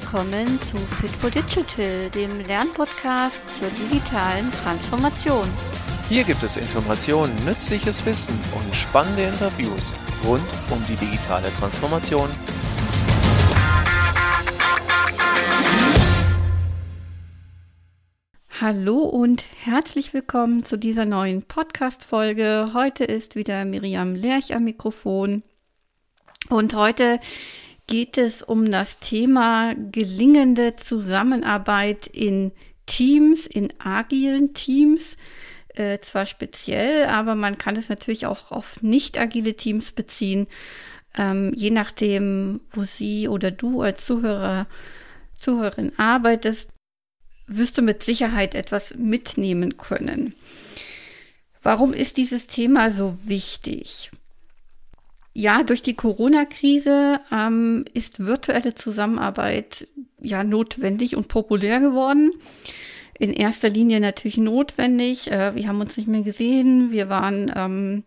willkommen zu Fit for Digital, dem Lernpodcast zur digitalen Transformation. Hier gibt es Informationen, nützliches Wissen und spannende Interviews rund um die digitale Transformation. Hallo und herzlich willkommen zu dieser neuen Podcast-Folge. Heute ist wieder Miriam Lerch am Mikrofon. Und heute geht es um das Thema gelingende Zusammenarbeit in Teams, in agilen Teams. Äh, zwar speziell, aber man kann es natürlich auch auf nicht agile Teams beziehen. Ähm, je nachdem, wo Sie oder du als Zuhörer, Zuhörerin arbeitest, wirst du mit Sicherheit etwas mitnehmen können. Warum ist dieses Thema so wichtig? Ja, durch die Corona-Krise ähm, ist virtuelle Zusammenarbeit ja notwendig und populär geworden. In erster Linie natürlich notwendig. Äh, wir haben uns nicht mehr gesehen. Wir waren ähm,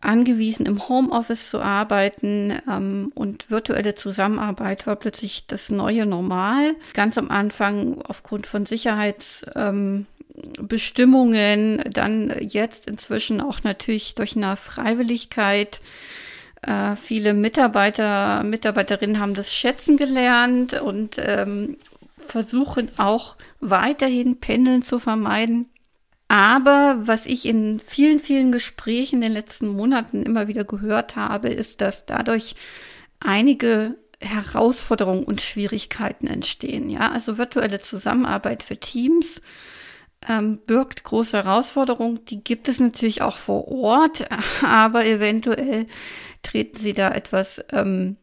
angewiesen, im Homeoffice zu arbeiten ähm, und virtuelle Zusammenarbeit war plötzlich das neue Normal. Ganz am Anfang aufgrund von Sicherheitsbestimmungen, ähm, dann jetzt inzwischen auch natürlich durch eine Freiwilligkeit äh, viele Mitarbeiter, Mitarbeiterinnen haben das schätzen gelernt und ähm, versuchen auch weiterhin Pendeln zu vermeiden. Aber was ich in vielen, vielen Gesprächen in den letzten Monaten immer wieder gehört habe, ist, dass dadurch einige Herausforderungen und Schwierigkeiten entstehen. Ja, also virtuelle Zusammenarbeit für Teams ähm, birgt große Herausforderungen. Die gibt es natürlich auch vor Ort, aber eventuell treten sie da etwas ähm,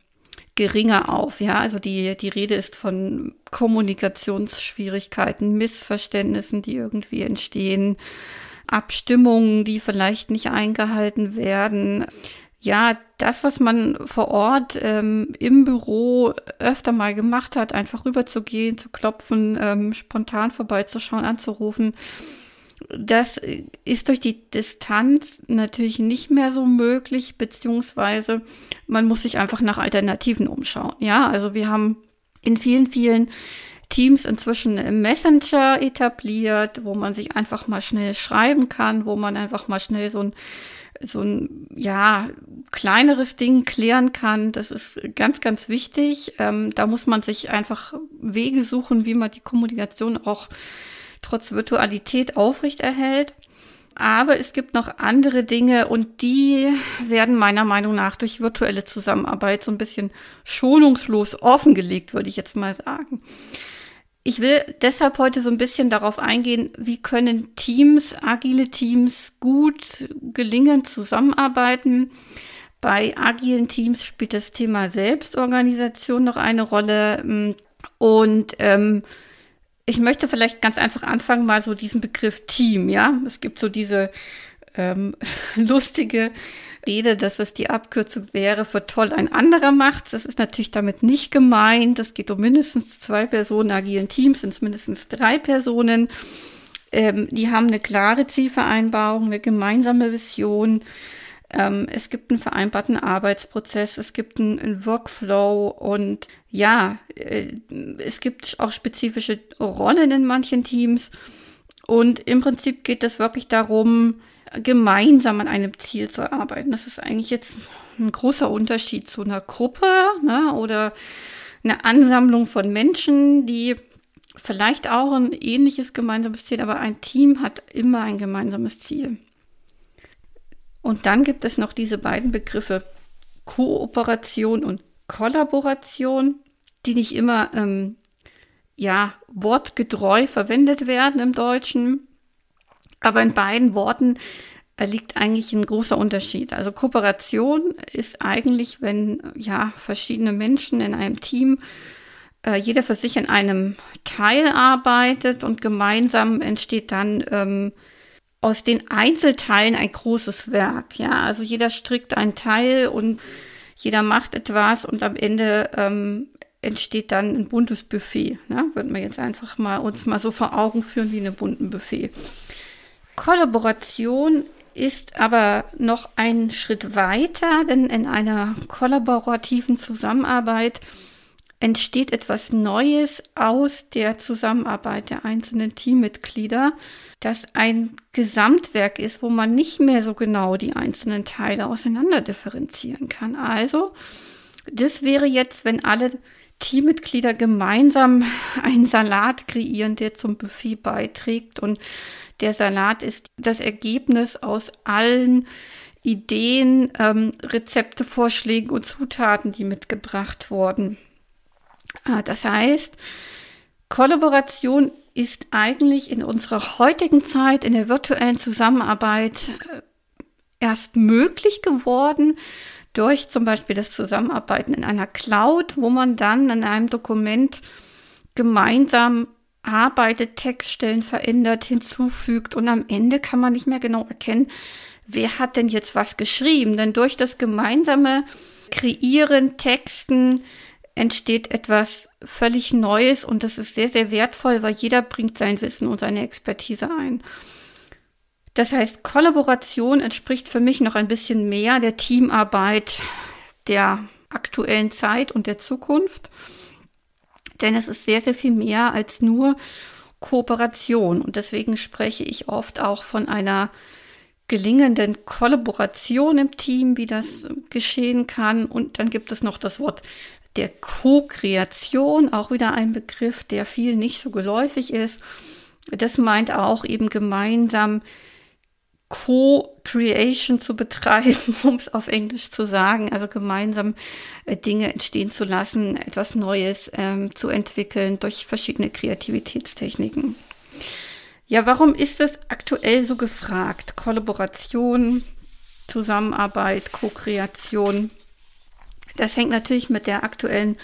geringer auf. Ja, also die, die Rede ist von Kommunikationsschwierigkeiten, Missverständnissen, die irgendwie entstehen, Abstimmungen, die vielleicht nicht eingehalten werden. Ja, das, was man vor Ort ähm, im Büro öfter mal gemacht hat, einfach rüberzugehen, zu klopfen, ähm, spontan vorbeizuschauen, anzurufen, das ist durch die Distanz natürlich nicht mehr so möglich, beziehungsweise man muss sich einfach nach Alternativen umschauen. Ja, also wir haben in vielen, vielen Teams inzwischen Messenger etabliert, wo man sich einfach mal schnell schreiben kann, wo man einfach mal schnell so ein so ein ja kleineres Ding klären kann. Das ist ganz, ganz wichtig. Ähm, da muss man sich einfach Wege suchen, wie man die Kommunikation auch trotz Virtualität aufrechterhält. Aber es gibt noch andere Dinge und die werden meiner Meinung nach durch virtuelle Zusammenarbeit so ein bisschen schonungslos offengelegt, würde ich jetzt mal sagen. Ich will deshalb heute so ein bisschen darauf eingehen, wie können Teams, agile Teams gut gelingen zusammenarbeiten. Bei agilen Teams spielt das Thema Selbstorganisation noch eine Rolle. Und ähm, ich möchte vielleicht ganz einfach anfangen, mal so diesen Begriff Team, ja. Es gibt so diese ähm, lustige Rede, dass es die Abkürzung wäre für toll ein anderer macht. Das ist natürlich damit nicht gemeint. Es geht um mindestens zwei Personen, agilen Teams sind es mindestens drei Personen. Ähm, die haben eine klare Zielvereinbarung, eine gemeinsame Vision ähm, es gibt einen vereinbarten Arbeitsprozess, es gibt einen, einen Workflow und ja, äh, es gibt auch spezifische Rollen in manchen Teams. Und im Prinzip geht es wirklich darum, gemeinsam an einem Ziel zu arbeiten. Das ist eigentlich jetzt ein großer Unterschied zu einer Gruppe ne, oder einer Ansammlung von Menschen, die vielleicht auch ein ähnliches gemeinsames Ziel, aber ein Team hat immer ein gemeinsames Ziel. Und dann gibt es noch diese beiden Begriffe Kooperation und Kollaboration, die nicht immer ähm, ja, wortgetreu verwendet werden im Deutschen. Aber in beiden Worten liegt eigentlich ein großer Unterschied. Also Kooperation ist eigentlich, wenn ja verschiedene Menschen in einem Team äh, jeder für sich in einem Teil arbeitet und gemeinsam entsteht dann ähm, aus den Einzelteilen ein großes Werk. Ja, also jeder strickt ein Teil und jeder macht etwas und am Ende ähm, entsteht dann ein buntes Buffet. Ne? Würden wir jetzt einfach mal uns mal so vor Augen führen wie ein bunten Buffet. Kollaboration ist aber noch einen Schritt weiter, denn in einer kollaborativen Zusammenarbeit entsteht etwas Neues aus der Zusammenarbeit der einzelnen Teammitglieder, das ein Gesamtwerk ist, wo man nicht mehr so genau die einzelnen Teile auseinander differenzieren kann. Also, das wäre jetzt, wenn alle Teammitglieder gemeinsam einen Salat kreieren, der zum Buffet beiträgt. Und der Salat ist das Ergebnis aus allen Ideen, ähm, Rezepte, Vorschlägen und Zutaten, die mitgebracht wurden. Ah, das heißt, Kollaboration ist eigentlich in unserer heutigen Zeit in der virtuellen Zusammenarbeit äh, erst möglich geworden durch zum Beispiel das Zusammenarbeiten in einer Cloud, wo man dann in einem Dokument gemeinsam arbeitet, Textstellen verändert, hinzufügt und am Ende kann man nicht mehr genau erkennen, wer hat denn jetzt was geschrieben. Denn durch das gemeinsame Kreieren, Texten, entsteht etwas völlig Neues und das ist sehr, sehr wertvoll, weil jeder bringt sein Wissen und seine Expertise ein. Das heißt, Kollaboration entspricht für mich noch ein bisschen mehr der Teamarbeit der aktuellen Zeit und der Zukunft. Denn es ist sehr, sehr viel mehr als nur Kooperation. Und deswegen spreche ich oft auch von einer gelingenden Kollaboration im Team, wie das geschehen kann. Und dann gibt es noch das Wort der Co-Kreation, auch wieder ein Begriff, der viel nicht so geläufig ist. Das meint auch eben gemeinsam Co-Creation zu betreiben, um es auf Englisch zu sagen, also gemeinsam äh, Dinge entstehen zu lassen, etwas Neues ähm, zu entwickeln durch verschiedene Kreativitätstechniken. Ja, warum ist es aktuell so gefragt? Kollaboration, Zusammenarbeit, Co-Kreation. Das hängt natürlich mit der aktuellen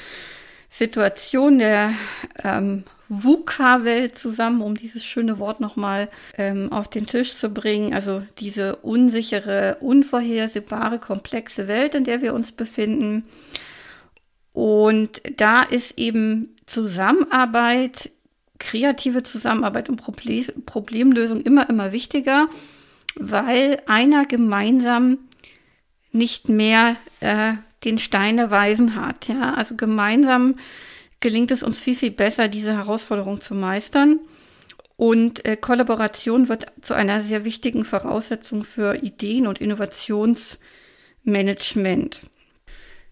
Situation der ähm, VUCA-Welt zusammen, um dieses schöne Wort nochmal ähm, auf den Tisch zu bringen. Also diese unsichere, unvorhersehbare, komplexe Welt, in der wir uns befinden. Und da ist eben Zusammenarbeit, kreative Zusammenarbeit und Problem, Problemlösung immer, immer wichtiger, weil einer gemeinsam nicht mehr äh, den Stein der Weisen hat. Ja, also gemeinsam gelingt es uns viel, viel besser, diese Herausforderung zu meistern. Und äh, Kollaboration wird zu einer sehr wichtigen Voraussetzung für Ideen- und Innovationsmanagement.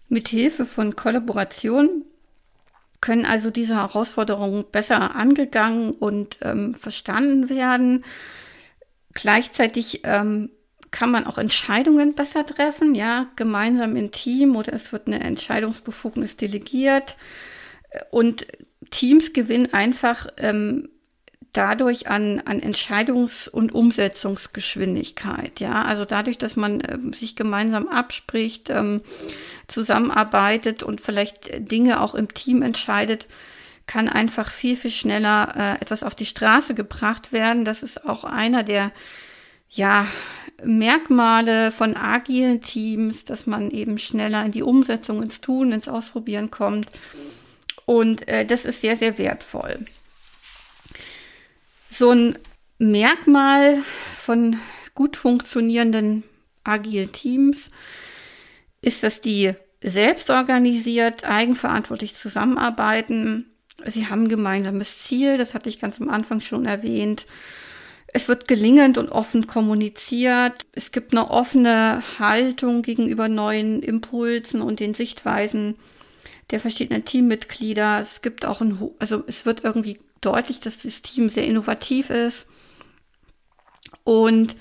Mit Hilfe von Kollaboration können also diese Herausforderungen besser angegangen und ähm, verstanden werden. Gleichzeitig ähm, kann man auch Entscheidungen besser treffen, ja, gemeinsam im Team oder es wird eine Entscheidungsbefugnis delegiert. Und Teams gewinnen einfach ähm, dadurch an, an Entscheidungs- und Umsetzungsgeschwindigkeit. Ja, also dadurch, dass man äh, sich gemeinsam abspricht, ähm, zusammenarbeitet und vielleicht Dinge auch im Team entscheidet, kann einfach viel, viel schneller äh, etwas auf die Straße gebracht werden. Das ist auch einer der ja, Merkmale von agilen Teams, dass man eben schneller in die Umsetzung, ins Tun, ins Ausprobieren kommt. Und äh, das ist sehr, sehr wertvoll. So ein Merkmal von gut funktionierenden agilen Teams ist, dass die selbst organisiert, eigenverantwortlich zusammenarbeiten. Sie haben ein gemeinsames Ziel, das hatte ich ganz am Anfang schon erwähnt. Es wird gelingend und offen kommuniziert. Es gibt eine offene Haltung gegenüber neuen Impulsen und den Sichtweisen der verschiedenen Teammitglieder. Es gibt auch ein, also es wird irgendwie deutlich, dass das Team sehr innovativ ist. Und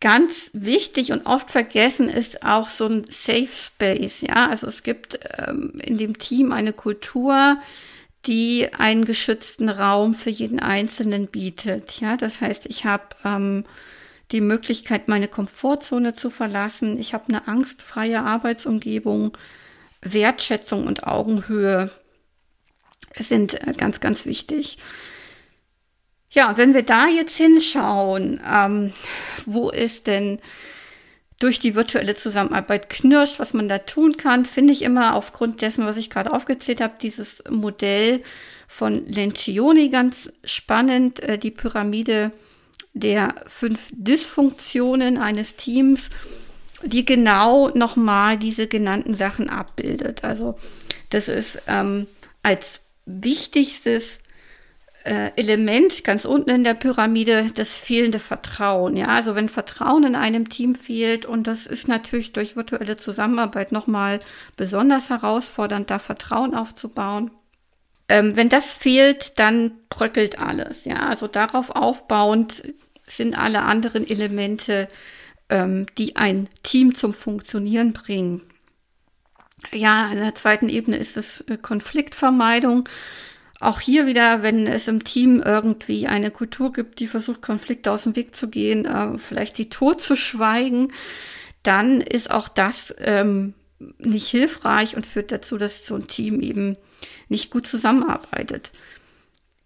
ganz wichtig und oft vergessen ist auch so ein Safe Space. Ja, also es gibt ähm, in dem Team eine Kultur, die einen geschützten Raum für jeden Einzelnen bietet. Ja, das heißt, ich habe ähm, die Möglichkeit, meine Komfortzone zu verlassen. Ich habe eine angstfreie Arbeitsumgebung. Wertschätzung und Augenhöhe sind äh, ganz, ganz wichtig. Ja, wenn wir da jetzt hinschauen, ähm, wo ist denn durch die virtuelle Zusammenarbeit knirscht, was man da tun kann, finde ich immer aufgrund dessen, was ich gerade aufgezählt habe, dieses Modell von Lencioni ganz spannend, äh, die Pyramide der fünf Dysfunktionen eines Teams, die genau nochmal diese genannten Sachen abbildet. Also Das ist ähm, als wichtigstes äh, Element ganz unten in der Pyramide das fehlende Vertrauen. Ja, also wenn Vertrauen in einem Team fehlt und das ist natürlich durch virtuelle Zusammenarbeit nochmal besonders herausfordernd, da Vertrauen aufzubauen. Ähm, wenn das fehlt, dann bröckelt alles. Ja, also darauf aufbauend sind alle anderen Elemente, ähm, die ein Team zum Funktionieren bringen. Ja, in der zweiten Ebene ist es äh, Konfliktvermeidung. Auch hier wieder, wenn es im Team irgendwie eine Kultur gibt, die versucht, Konflikte aus dem Weg zu gehen, äh, vielleicht die tot zu schweigen, dann ist auch das ähm, nicht hilfreich und führt dazu, dass so ein Team eben nicht gut zusammenarbeitet.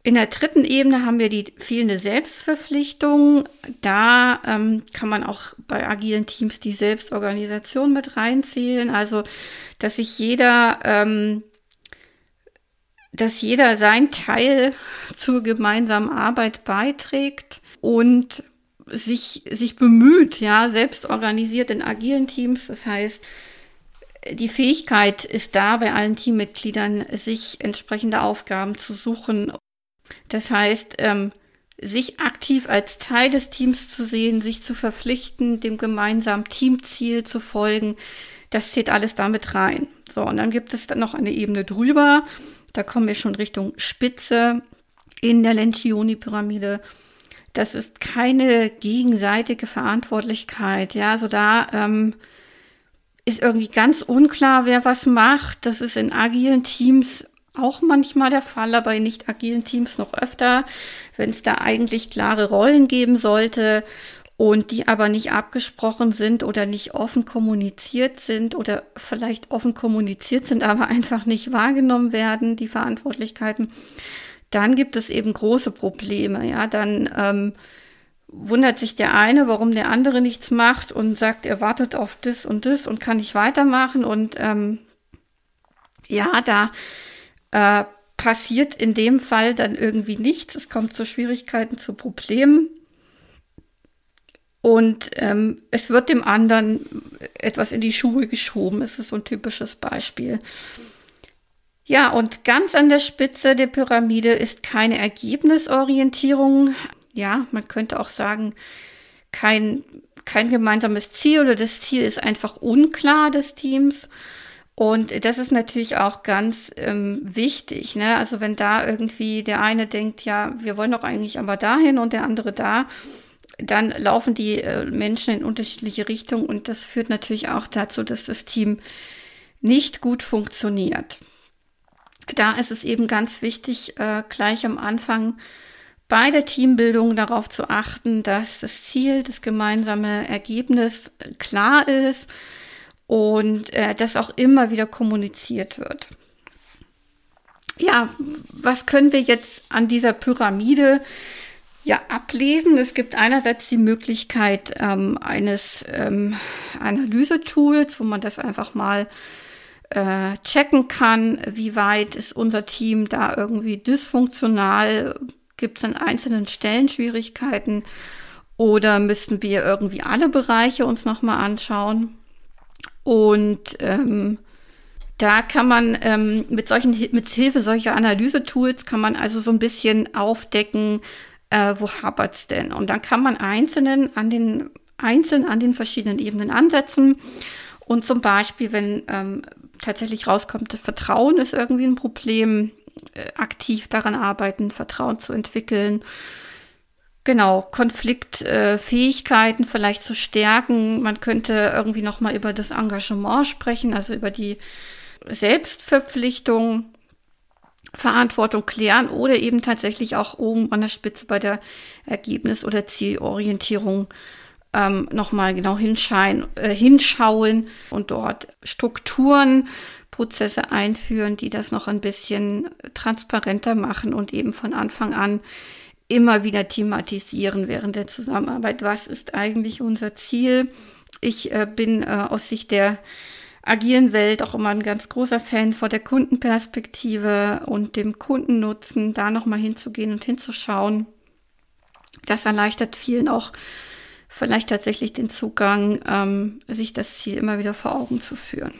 In der dritten Ebene haben wir die fehlende Selbstverpflichtung. Da ähm, kann man auch bei agilen Teams die Selbstorganisation mit reinzählen. Also, dass sich jeder, ähm, dass jeder sein Teil zur gemeinsamen Arbeit beiträgt und sich, sich bemüht, ja, selbst organisiert in agilen Teams. Das heißt, die Fähigkeit ist da bei allen Teammitgliedern, sich entsprechende Aufgaben zu suchen das heißt, ähm, sich aktiv als Teil des Teams zu sehen, sich zu verpflichten, dem gemeinsamen Teamziel zu folgen, das zählt alles damit rein. So, und dann gibt es dann noch eine Ebene drüber. Da kommen wir schon Richtung Spitze in der Lencioni-Pyramide. Das ist keine gegenseitige Verantwortlichkeit. Ja, also da ähm, ist irgendwie ganz unklar, wer was macht. Das ist in agilen Teams auch manchmal der Fall, aber in nicht agilen Teams noch öfter, wenn es da eigentlich klare Rollen geben sollte und die aber nicht abgesprochen sind oder nicht offen kommuniziert sind oder vielleicht offen kommuniziert sind, aber einfach nicht wahrgenommen werden, die Verantwortlichkeiten, dann gibt es eben große Probleme. Ja, dann ähm, wundert sich der eine, warum der andere nichts macht und sagt, er wartet auf das und das und kann nicht weitermachen und ähm, ja, da äh, passiert in dem Fall dann irgendwie nichts. Es kommt zu Schwierigkeiten, zu Problemen. Und ähm, es wird dem anderen etwas in die Schuhe geschoben. Es ist so ein typisches Beispiel. Ja, und ganz an der Spitze der Pyramide ist keine Ergebnisorientierung. Ja, man könnte auch sagen, kein, kein gemeinsames Ziel oder das Ziel ist einfach unklar des Teams. Und das ist natürlich auch ganz ähm, wichtig. Ne? Also wenn da irgendwie der eine denkt, ja, wir wollen doch eigentlich aber dahin und der andere da, dann laufen die äh, Menschen in unterschiedliche Richtungen und das führt natürlich auch dazu, dass das Team nicht gut funktioniert. Da ist es eben ganz wichtig, äh, gleich am Anfang bei der Teambildung darauf zu achten, dass das Ziel, das gemeinsame Ergebnis klar ist und äh, das auch immer wieder kommuniziert wird. Ja, was können wir jetzt an dieser Pyramide ja ablesen? Es gibt einerseits die Möglichkeit ähm, eines ähm, Analysetools, wo man das einfach mal äh, checken kann, wie weit ist unser Team da irgendwie dysfunktional, gibt es an einzelnen Stellen Schwierigkeiten oder müssten wir irgendwie alle Bereiche uns nochmal anschauen? Und ähm, da kann man ähm, mit solchen mit Hilfe solcher Analysetools kann man also so ein bisschen aufdecken, äh, wo hapert es denn? Und dann kann man einzelnen an den einzeln an den verschiedenen Ebenen ansetzen. Und zum Beispiel, wenn ähm, tatsächlich rauskommt, Vertrauen ist irgendwie ein Problem, äh, aktiv daran arbeiten, Vertrauen zu entwickeln Genau, Konfliktfähigkeiten äh, vielleicht zu stärken. Man könnte irgendwie noch mal über das Engagement sprechen, also über die Selbstverpflichtung, Verantwortung klären oder eben tatsächlich auch oben an der Spitze bei der Ergebnis- oder Zielorientierung ähm, nochmal genau äh, hinschauen und dort Strukturen, Prozesse einführen, die das noch ein bisschen transparenter machen und eben von Anfang an immer wieder thematisieren während der Zusammenarbeit. Was ist eigentlich unser Ziel? Ich äh, bin äh, aus Sicht der agilen Welt auch immer ein ganz großer Fan vor der Kundenperspektive und dem Kundennutzen, da nochmal hinzugehen und hinzuschauen. Das erleichtert vielen auch vielleicht tatsächlich den Zugang, ähm, sich das Ziel immer wieder vor Augen zu führen.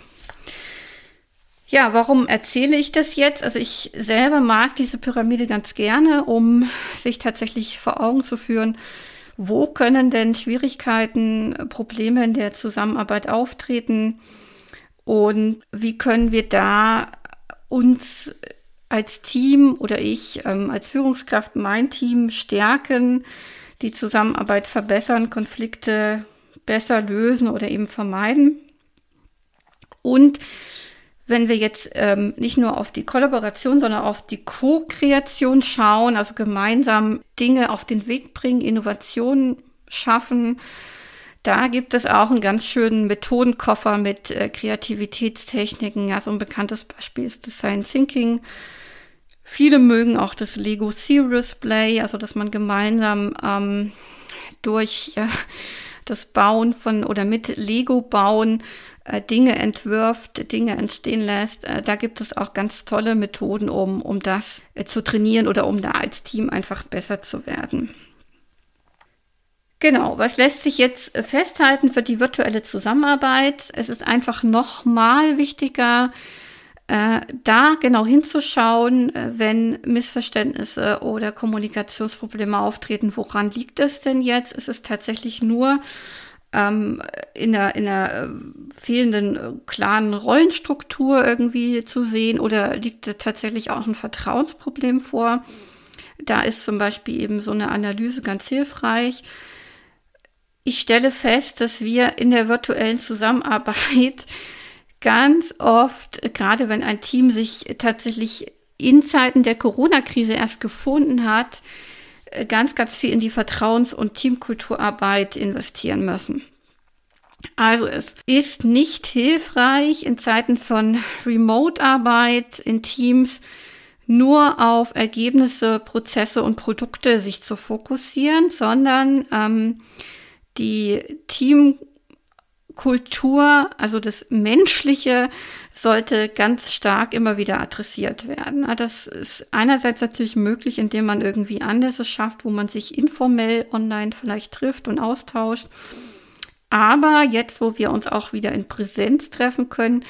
Ja, warum erzähle ich das jetzt? Also ich selber mag diese Pyramide ganz gerne, um sich tatsächlich vor Augen zu führen, wo können denn Schwierigkeiten, Probleme in der Zusammenarbeit auftreten und wie können wir da uns als Team oder ich ähm, als Führungskraft mein Team stärken, die Zusammenarbeit verbessern, Konflikte besser lösen oder eben vermeiden. Und wenn wir jetzt ähm, nicht nur auf die Kollaboration, sondern auf die Co-Kreation schauen, also gemeinsam Dinge auf den Weg bringen, Innovationen schaffen, da gibt es auch einen ganz schönen Methodenkoffer mit äh, Kreativitätstechniken. Ja, so ein bekanntes Beispiel ist Design Thinking. Viele mögen auch das Lego Serious Play, also dass man gemeinsam ähm, durch ja, das Bauen von oder mit Lego bauen äh, Dinge entwirft, Dinge entstehen lässt. Äh, da gibt es auch ganz tolle Methoden, um, um das äh, zu trainieren oder um da als Team einfach besser zu werden. Genau, was lässt sich jetzt festhalten für die virtuelle Zusammenarbeit? Es ist einfach nochmal wichtiger, äh, da genau hinzuschauen, äh, wenn Missverständnisse oder Kommunikationsprobleme auftreten. Woran liegt es denn jetzt? Ist es tatsächlich nur ähm, in einer, in einer äh, fehlenden äh, klaren Rollenstruktur irgendwie zu sehen oder liegt da tatsächlich auch ein Vertrauensproblem vor? Da ist zum Beispiel eben so eine Analyse ganz hilfreich. Ich stelle fest, dass wir in der virtuellen Zusammenarbeit ganz oft, gerade wenn ein Team sich tatsächlich in Zeiten der Corona-Krise erst gefunden hat, äh, ganz, ganz viel in die Vertrauens- und Teamkulturarbeit investieren müssen. Also es ist nicht hilfreich in Zeiten von Remote-Arbeit in Teams nur auf Ergebnisse, Prozesse und Produkte sich zu fokussieren, sondern ähm, die Teamkultur, also das Menschliche, sollte ganz stark immer wieder adressiert werden. Das ist einerseits natürlich möglich, indem man irgendwie Anlässe schafft, wo man sich informell online vielleicht trifft und austauscht. Aber jetzt, wo wir uns auch wieder in Präsenz treffen können,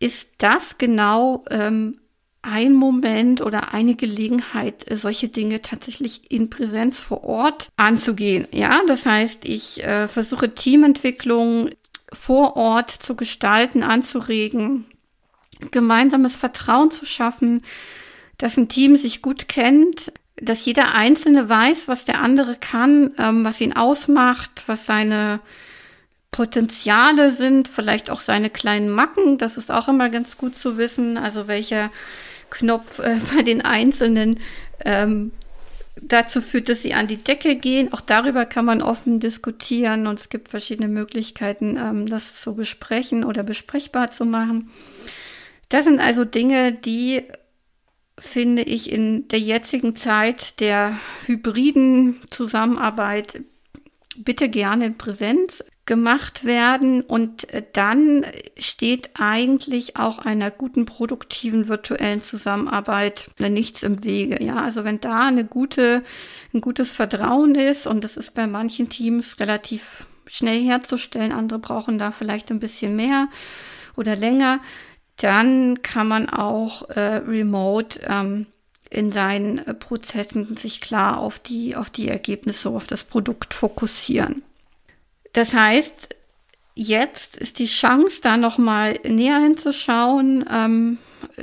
ist das genau ähm, ein Moment oder eine Gelegenheit, solche Dinge tatsächlich in Präsenz vor Ort anzugehen. Ja, das heißt, ich äh, versuche Teamentwicklung vor Ort zu gestalten, anzuregen, gemeinsames Vertrauen zu schaffen, dass ein Team sich gut kennt, dass jeder Einzelne weiß, was der andere kann, ähm, was ihn ausmacht, was seine Potenziale sind, vielleicht auch seine kleinen Macken. Das ist auch immer ganz gut zu wissen. Also welcher Knopf äh, bei den Einzelnen ähm, dazu führt, dass sie an die Decke gehen. Auch darüber kann man offen diskutieren und es gibt verschiedene Möglichkeiten, ähm, das zu besprechen oder besprechbar zu machen. Das sind also Dinge, die, finde ich, in der jetzigen Zeit der hybriden Zusammenarbeit bitte gerne in Präsenz gemacht werden und dann steht eigentlich auch einer guten produktiven virtuellen Zusammenarbeit nichts im Wege. Ja, also wenn da eine gute, ein gutes Vertrauen ist und das ist bei manchen Teams relativ schnell herzustellen, andere brauchen da vielleicht ein bisschen mehr oder länger, dann kann man auch äh, remote ähm, in seinen äh, Prozessen sich klar auf die, auf die Ergebnisse, auf das Produkt fokussieren. Das heißt, jetzt ist die Chance, da nochmal näher hinzuschauen, ähm,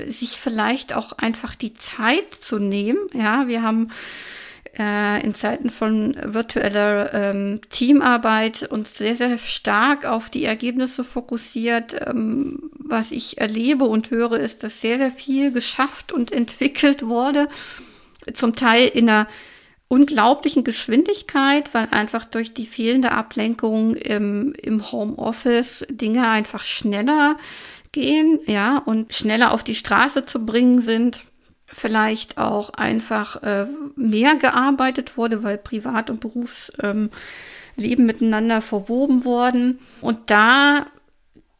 sich vielleicht auch einfach die Zeit zu nehmen. Ja, wir haben äh, in Zeiten von virtueller ähm, Teamarbeit uns sehr, sehr stark auf die Ergebnisse fokussiert. Ähm, was ich erlebe und höre, ist, dass sehr, sehr viel geschafft und entwickelt wurde. Zum Teil in einer unglaublichen Geschwindigkeit, weil einfach durch die fehlende Ablenkung im, im Homeoffice Dinge einfach schneller gehen, ja, und schneller auf die Straße zu bringen sind vielleicht auch einfach äh, mehr gearbeitet wurde, weil Privat- und Berufsleben ähm, miteinander verwoben wurden. Und da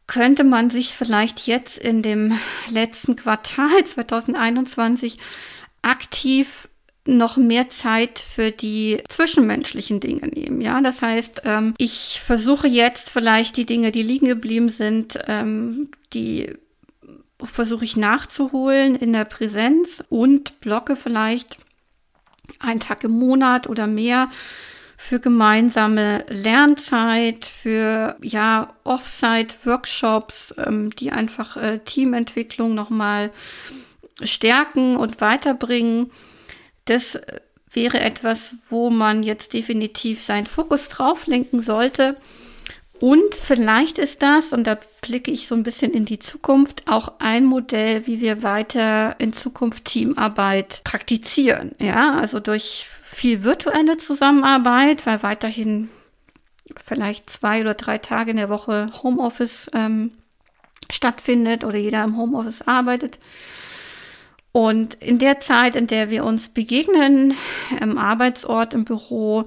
könnte man sich vielleicht jetzt in dem letzten Quartal 2021 aktiv noch mehr Zeit für die zwischenmenschlichen Dinge nehmen. Ja, das heißt, ähm, ich versuche jetzt vielleicht die Dinge, die liegen geblieben sind, ähm, die versuche ich nachzuholen in der Präsenz und blocke vielleicht einen Tag im Monat oder mehr für gemeinsame Lernzeit, für ja Offsite-Workshops, ähm, die einfach äh, Teamentwicklung nochmal stärken und weiterbringen. Das wäre etwas, wo man jetzt definitiv seinen Fokus drauf lenken sollte. Und vielleicht ist das, und da blicke ich so ein bisschen in die Zukunft, auch ein Modell, wie wir weiter in Zukunft Teamarbeit praktizieren. Ja, also durch viel virtuelle Zusammenarbeit, weil weiterhin vielleicht zwei oder drei Tage in der Woche Homeoffice ähm, stattfindet oder jeder im Homeoffice arbeitet. Und in der Zeit, in der wir uns begegnen, im Arbeitsort, im Büro,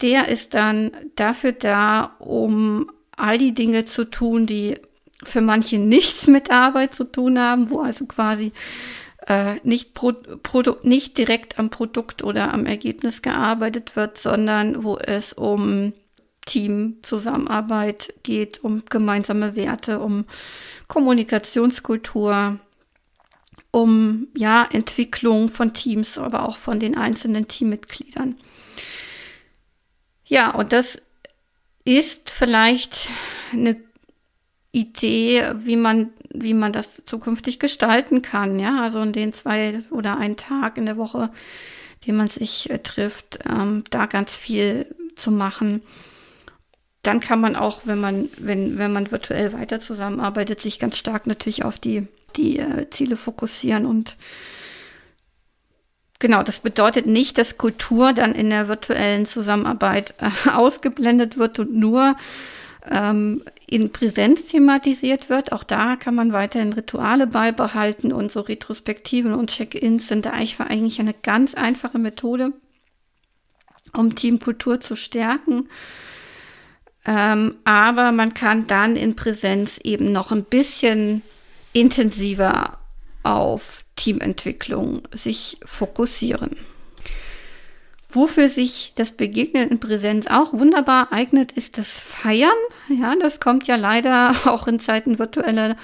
der ist dann dafür da, um all die Dinge zu tun, die für manche nichts mit Arbeit zu tun haben, wo also quasi äh, nicht, Pro Produ nicht direkt am Produkt oder am Ergebnis gearbeitet wird, sondern wo es um Teamzusammenarbeit geht, um gemeinsame Werte, um Kommunikationskultur, um ja Entwicklung von Teams, aber auch von den einzelnen Teammitgliedern. Ja, und das ist vielleicht eine Idee, wie man, wie man das zukünftig gestalten kann. Ja, also in den zwei oder einen Tag in der Woche, den man sich äh, trifft, ähm, da ganz viel zu machen. Dann kann man auch, wenn man, wenn, wenn man virtuell weiter zusammenarbeitet, sich ganz stark natürlich auf die die äh, Ziele fokussieren und Genau, das bedeutet nicht, dass Kultur dann in der virtuellen Zusammenarbeit äh, ausgeblendet wird und nur ähm, in Präsenz thematisiert wird. Auch da kann man weiterhin Rituale beibehalten und so Retrospektiven und Check-ins sind da eigentlich eine ganz einfache Methode, um Teamkultur zu stärken. Ähm, aber man kann dann in Präsenz eben noch ein bisschen intensiver auf Teamentwicklung sich fokussieren. Wofür sich das Begegnen in Präsenz auch wunderbar eignet, ist das Feiern. Ja, das kommt ja leider auch in Zeiten virtueller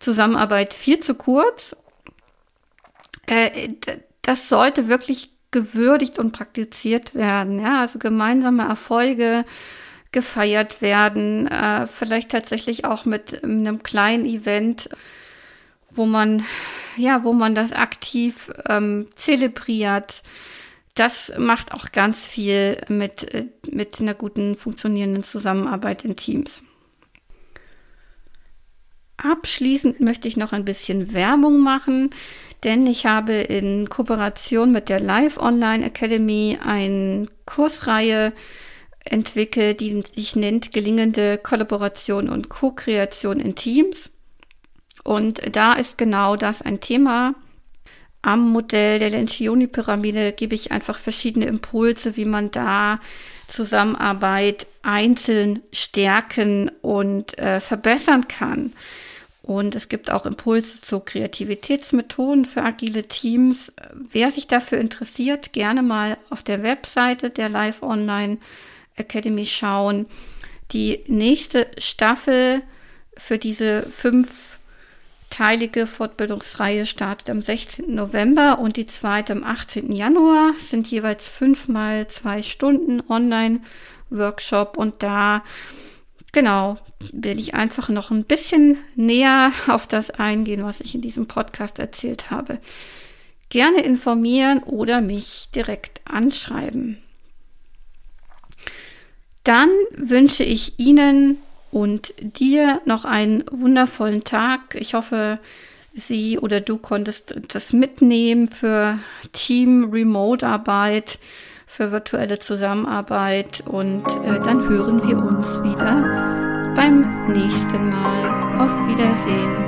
Zusammenarbeit viel zu kurz. Äh, das sollte wirklich gewürdigt und praktiziert werden. Ja, also gemeinsame Erfolge gefeiert werden, äh, vielleicht tatsächlich auch mit einem kleinen Event wo man, ja, wo man das aktiv ähm, zelebriert. Das macht auch ganz viel mit, äh, mit einer guten funktionierenden Zusammenarbeit in Teams. Abschließend möchte ich noch ein bisschen Werbung machen, denn ich habe in Kooperation mit der Live Online Academy eine Kursreihe entwickelt, die sich nennt Gelingende Kollaboration und Co-Kreation in Teams. Und da ist genau das ein Thema. Am Modell der Lencioni-Pyramide gebe ich einfach verschiedene Impulse, wie man da Zusammenarbeit einzeln stärken und äh, verbessern kann. Und es gibt auch Impulse zu Kreativitätsmethoden für agile Teams. Wer sich dafür interessiert, gerne mal auf der Webseite der Live Online Academy schauen. Die nächste Staffel für diese fünf teilige Fortbildungsreihe startet am 16. November und die zweite am 18. Januar. Sind jeweils fünfmal zwei Stunden Online-Workshop und da, genau, will ich einfach noch ein bisschen näher auf das eingehen, was ich in diesem Podcast erzählt habe. Gerne informieren oder mich direkt anschreiben. Dann wünsche ich Ihnen und dir noch einen wundervollen Tag. Ich hoffe, sie oder du konntest das mitnehmen für Team-Remote-Arbeit, für virtuelle Zusammenarbeit und äh, dann hören wir uns wieder beim nächsten Mal. Auf Wiedersehen.